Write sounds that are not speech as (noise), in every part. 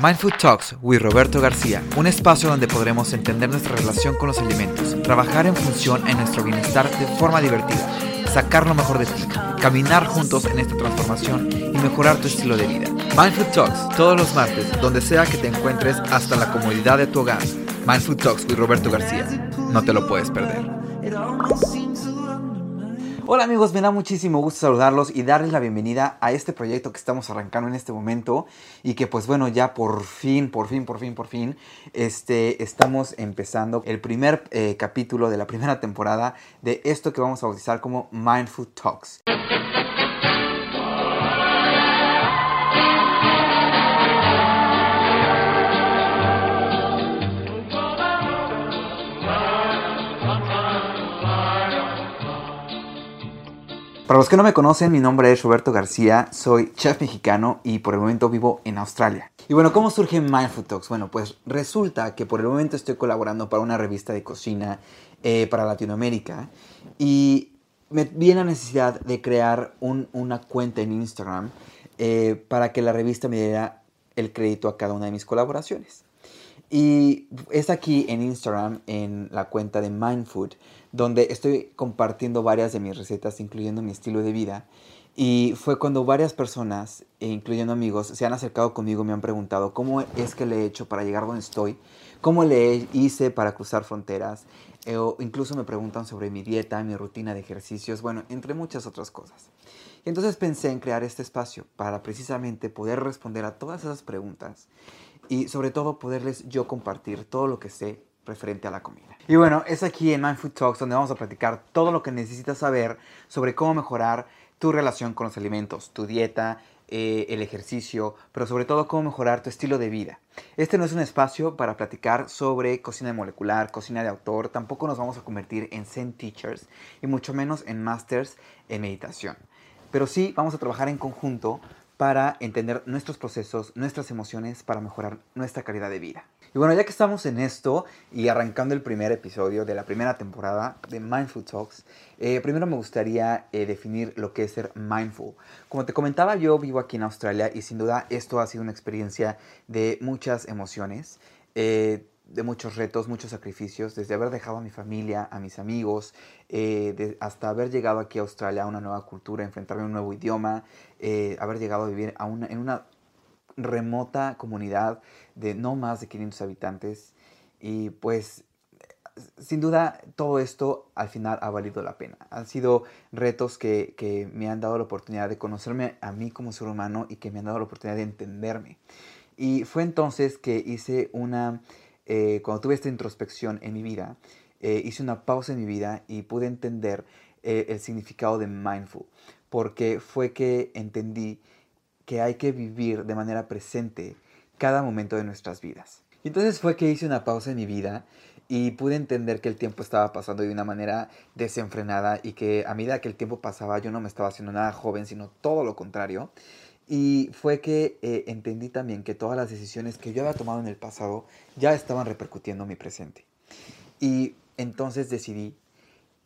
Mindful Talks with Roberto García, un espacio donde podremos entender nuestra relación con los alimentos, trabajar en función en nuestro bienestar de forma divertida, sacar lo mejor de ti, caminar juntos en esta transformación y mejorar tu estilo de vida. Mindful Talks, todos los martes, donde sea que te encuentres hasta la comodidad de tu hogar. Mindful Talks with Roberto García, no te lo puedes perder. Hola amigos, me da muchísimo gusto saludarlos y darles la bienvenida a este proyecto que estamos arrancando en este momento y que pues bueno, ya por fin, por fin, por fin, por fin, este, estamos empezando el primer eh, capítulo de la primera temporada de esto que vamos a bautizar como Mindful Talks. Para los que no me conocen, mi nombre es Roberto García, soy chef mexicano y por el momento vivo en Australia. Y bueno, ¿cómo surge Mindful Talks? Bueno, pues resulta que por el momento estoy colaborando para una revista de cocina eh, para Latinoamérica y me vi la necesidad de crear una cuenta en Instagram eh, para que la revista me diera el crédito a cada una de mis colaboraciones. Y es aquí en Instagram, en la cuenta de Mindfood, donde estoy compartiendo varias de mis recetas, incluyendo mi estilo de vida. Y fue cuando varias personas, incluyendo amigos, se han acercado conmigo y me han preguntado cómo es que le he hecho para llegar donde estoy, cómo le hice para cruzar fronteras, eh, o incluso me preguntan sobre mi dieta, mi rutina de ejercicios, bueno, entre muchas otras cosas. Y entonces pensé en crear este espacio para precisamente poder responder a todas esas preguntas y sobre todo poderles yo compartir todo lo que sé referente a la comida. Y bueno, es aquí en Mindfood Talks donde vamos a platicar todo lo que necesitas saber sobre cómo mejorar tu relación con los alimentos, tu dieta, eh, el ejercicio, pero sobre todo cómo mejorar tu estilo de vida. Este no es un espacio para platicar sobre cocina molecular, cocina de autor, tampoco nos vamos a convertir en Zen Teachers y mucho menos en Masters en meditación. Pero sí vamos a trabajar en conjunto para entender nuestros procesos, nuestras emociones, para mejorar nuestra calidad de vida. Y bueno, ya que estamos en esto y arrancando el primer episodio de la primera temporada de Mindful Talks, eh, primero me gustaría eh, definir lo que es ser mindful. Como te comentaba, yo vivo aquí en Australia y sin duda esto ha sido una experiencia de muchas emociones. Eh, de muchos retos, muchos sacrificios, desde haber dejado a mi familia, a mis amigos, eh, hasta haber llegado aquí a Australia a una nueva cultura, enfrentarme a un nuevo idioma, eh, haber llegado a vivir a una, en una remota comunidad de no más de 500 habitantes. Y pues, sin duda, todo esto al final ha valido la pena. Han sido retos que, que me han dado la oportunidad de conocerme a mí como ser humano y que me han dado la oportunidad de entenderme. Y fue entonces que hice una eh, cuando tuve esta introspección en mi vida, eh, hice una pausa en mi vida y pude entender eh, el significado de mindful, porque fue que entendí que hay que vivir de manera presente cada momento de nuestras vidas. Y entonces fue que hice una pausa en mi vida y pude entender que el tiempo estaba pasando de una manera desenfrenada y que a medida que el tiempo pasaba yo no me estaba haciendo nada joven, sino todo lo contrario. Y fue que eh, entendí también que todas las decisiones que yo había tomado en el pasado ya estaban repercutiendo en mi presente. Y entonces decidí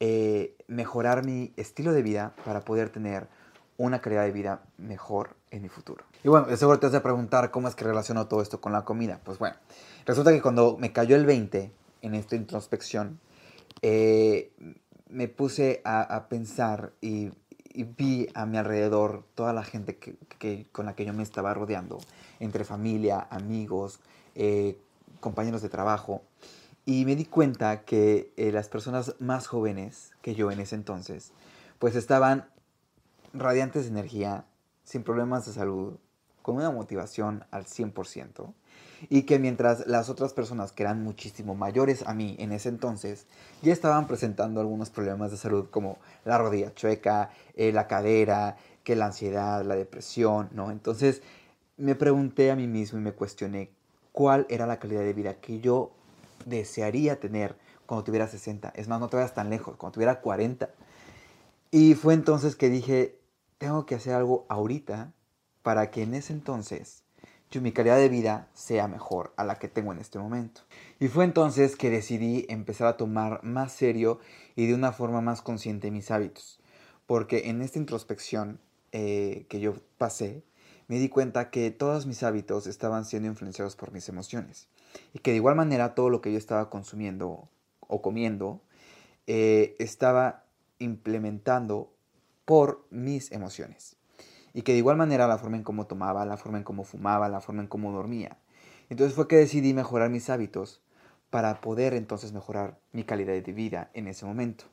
eh, mejorar mi estilo de vida para poder tener una calidad de vida mejor en mi futuro. Y bueno, seguro te vas a preguntar cómo es que relaciono todo esto con la comida. Pues bueno, resulta que cuando me cayó el 20 en esta introspección, eh, me puse a, a pensar y y vi a mi alrededor toda la gente que, con la que yo me estaba rodeando, entre familia, amigos, eh, compañeros de trabajo, y me di cuenta que eh, las personas más jóvenes que yo en ese entonces, pues estaban radiantes de energía, sin problemas de salud, con una motivación al 100%, y que mientras las otras personas que eran muchísimo mayores a mí en ese entonces ya estaban presentando algunos problemas de salud como la rodilla chueca, eh, la cadera, que la ansiedad, la depresión, ¿no? Entonces me pregunté a mí mismo y me cuestioné cuál era la calidad de vida que yo desearía tener cuando tuviera 60. Es más, no te vayas tan lejos, cuando tuviera 40. Y fue entonces que dije, tengo que hacer algo ahorita para que en ese entonces yo, mi calidad de vida sea mejor a la que tengo en este momento. Y fue entonces que decidí empezar a tomar más serio y de una forma más consciente mis hábitos. Porque en esta introspección eh, que yo pasé, me di cuenta que todos mis hábitos estaban siendo influenciados por mis emociones. Y que de igual manera todo lo que yo estaba consumiendo o comiendo eh, estaba implementando por mis emociones. Y que de igual manera la forma en cómo tomaba, la forma en cómo fumaba, la forma en cómo dormía. Entonces fue que decidí mejorar mis hábitos para poder entonces mejorar mi calidad de vida en ese momento.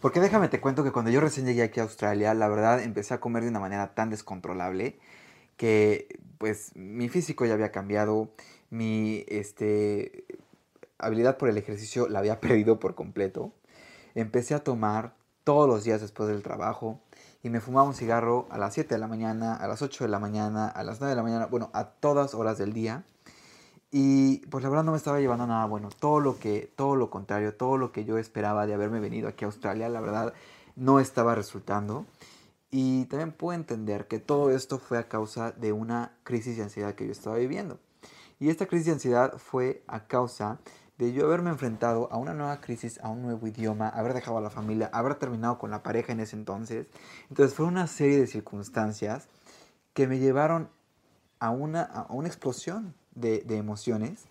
Porque déjame te cuento que cuando yo recién llegué aquí a Australia, la verdad empecé a comer de una manera tan descontrolable que pues mi físico ya había cambiado, mi este, habilidad por el ejercicio la había (laughs) perdido por completo. Empecé a tomar todos los días después del trabajo y me fumaba un cigarro a las 7 de la mañana, a las 8 de la mañana, a las 9 de la mañana, bueno, a todas horas del día. Y pues la verdad no me estaba llevando nada bueno. Todo lo que, todo lo contrario, todo lo que yo esperaba de haberme venido aquí a Australia, la verdad no estaba resultando. Y también puedo entender que todo esto fue a causa de una crisis de ansiedad que yo estaba viviendo. Y esta crisis de ansiedad fue a causa de yo haberme enfrentado a una nueva crisis, a un nuevo idioma, haber dejado a la familia, haber terminado con la pareja en ese entonces. Entonces fue una serie de circunstancias que me llevaron a una, a una explosión de, emociones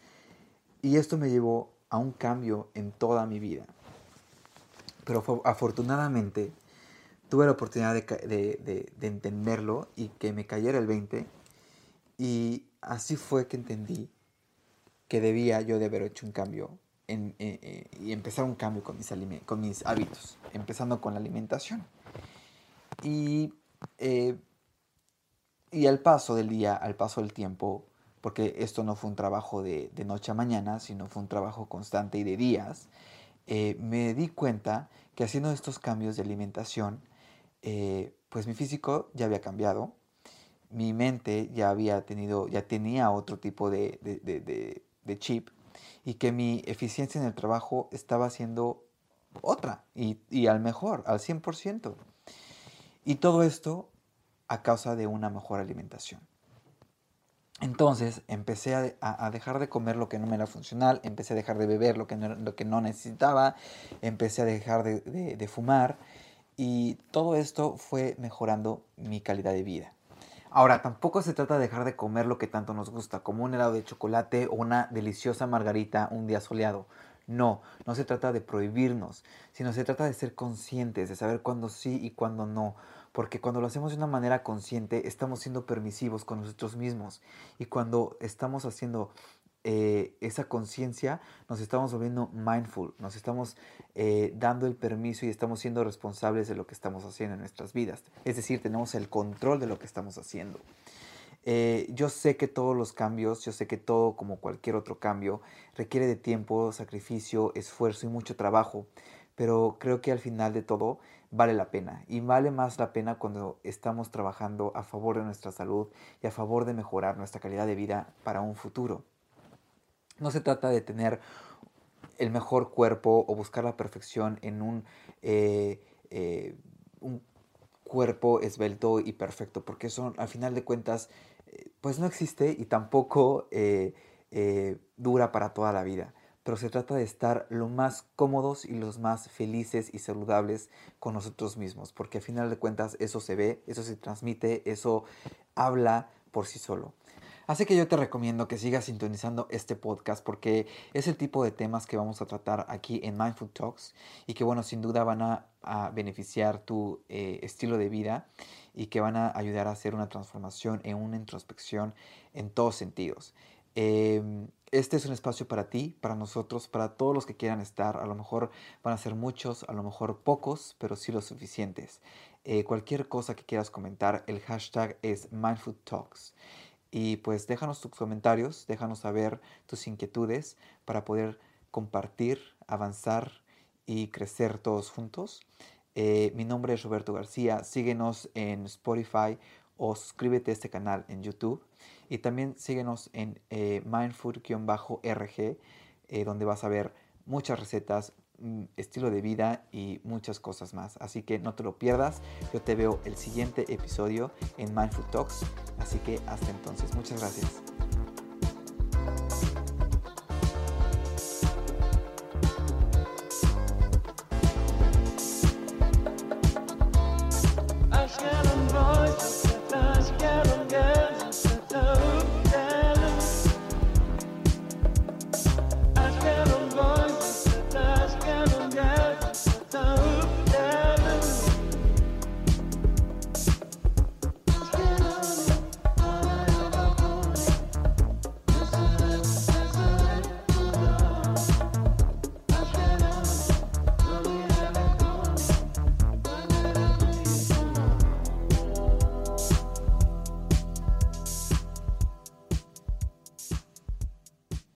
y esto me llevó a un cambio en toda mi vida. Pero afortunadamente tuve la oportunidad de, entenderlo y que me cayera el 20 y así fue que entendí que debía yo de haber hecho un cambio en, eh, eh, y empezar un cambio con mis, con mis hábitos, empezando con la alimentación. Y, eh, y al paso del día, al paso del tiempo, porque esto no fue un trabajo de, noche a mañana, sino fue un trabajo constante y de días, eh, me di cuenta que haciendo estos cambios de alimentación, eh, pues mi físico ya había cambiado, mi mente ya había tenido, ya tenía otro tipo de, chip y que mi eficiencia en el trabajo estaba siendo otra y, y al mejor, al 100%. Y todo esto a causa de una mejor alimentación. Entonces empecé a, dejar de comer lo que no me era funcional, empecé a dejar de beber lo que no, lo que no necesitaba, empecé a dejar de, fumar y todo esto fue mejorando mi calidad de vida. Ahora, tampoco se trata de dejar de comer lo que tanto nos gusta, como un helado de chocolate o una deliciosa margarita un día soleado. No, no se trata de prohibirnos, sino se trata de ser conscientes, de saber cuándo sí y cuándo no porque cuando lo hacemos de una manera consciente estamos siendo permisivos con nosotros mismos y cuando estamos haciendo eh, esa conciencia nos estamos volviendo mindful, nos estamos eh, dando el permiso y estamos siendo responsables de lo que estamos haciendo en nuestras vidas. Es decir, tenemos el control de lo que estamos haciendo. Eh, yo sé que todos los cambios, yo sé que todo como cualquier otro cambio requiere de tiempo, sacrificio, esfuerzo y mucho trabajo, pero creo que al final de todo vale la pena. Y vale más la pena cuando estamos trabajando a favor de nuestra salud y a favor de mejorar nuestra calidad de vida para un futuro. No se trata de tener el mejor cuerpo o buscar la perfección en un, eh, eh, un cuerpo esbelto y perfecto, porque eso al final de cuentas eh, pues no existe y tampoco dura para toda la vida pero se trata de estar lo más cómodos y los más felices y saludables con nosotros mismos, porque al final de cuentas eso se ve, eso se transmite, eso habla por sí solo. Así que yo te recomiendo que sigas sintonizando este podcast porque es el tipo de temas que vamos a tratar aquí en Mindful Talks y que bueno, sin duda van a, beneficiar tu eh, estilo de vida y que van a ayudar a hacer una transformación en una introspección en todos sentidos. Em, este es un espacio para ti, para nosotros, para todos los que quieran estar. A lo mejor van a ser muchos, a lo mejor pocos, pero sí los suficientes. Eh, cualquier cosa que quieras comentar, el hashtag es MindfulTalks. Y pues déjanos tus comentarios, déjanos saber tus inquietudes para poder compartir, avanzar y crecer todos juntos. Eh, mi nombre es Roberto García. Síguenos en Spotify o suscríbete a este canal en YouTube. Y también síguenos en eh, mindfood-rg, eh, donde vas a ver muchas recetas, estilo de vida y muchas cosas más. Así que no te lo pierdas. Yo te veo el siguiente episodio en Mindfood Talks. Así que hasta entonces, muchas gracias.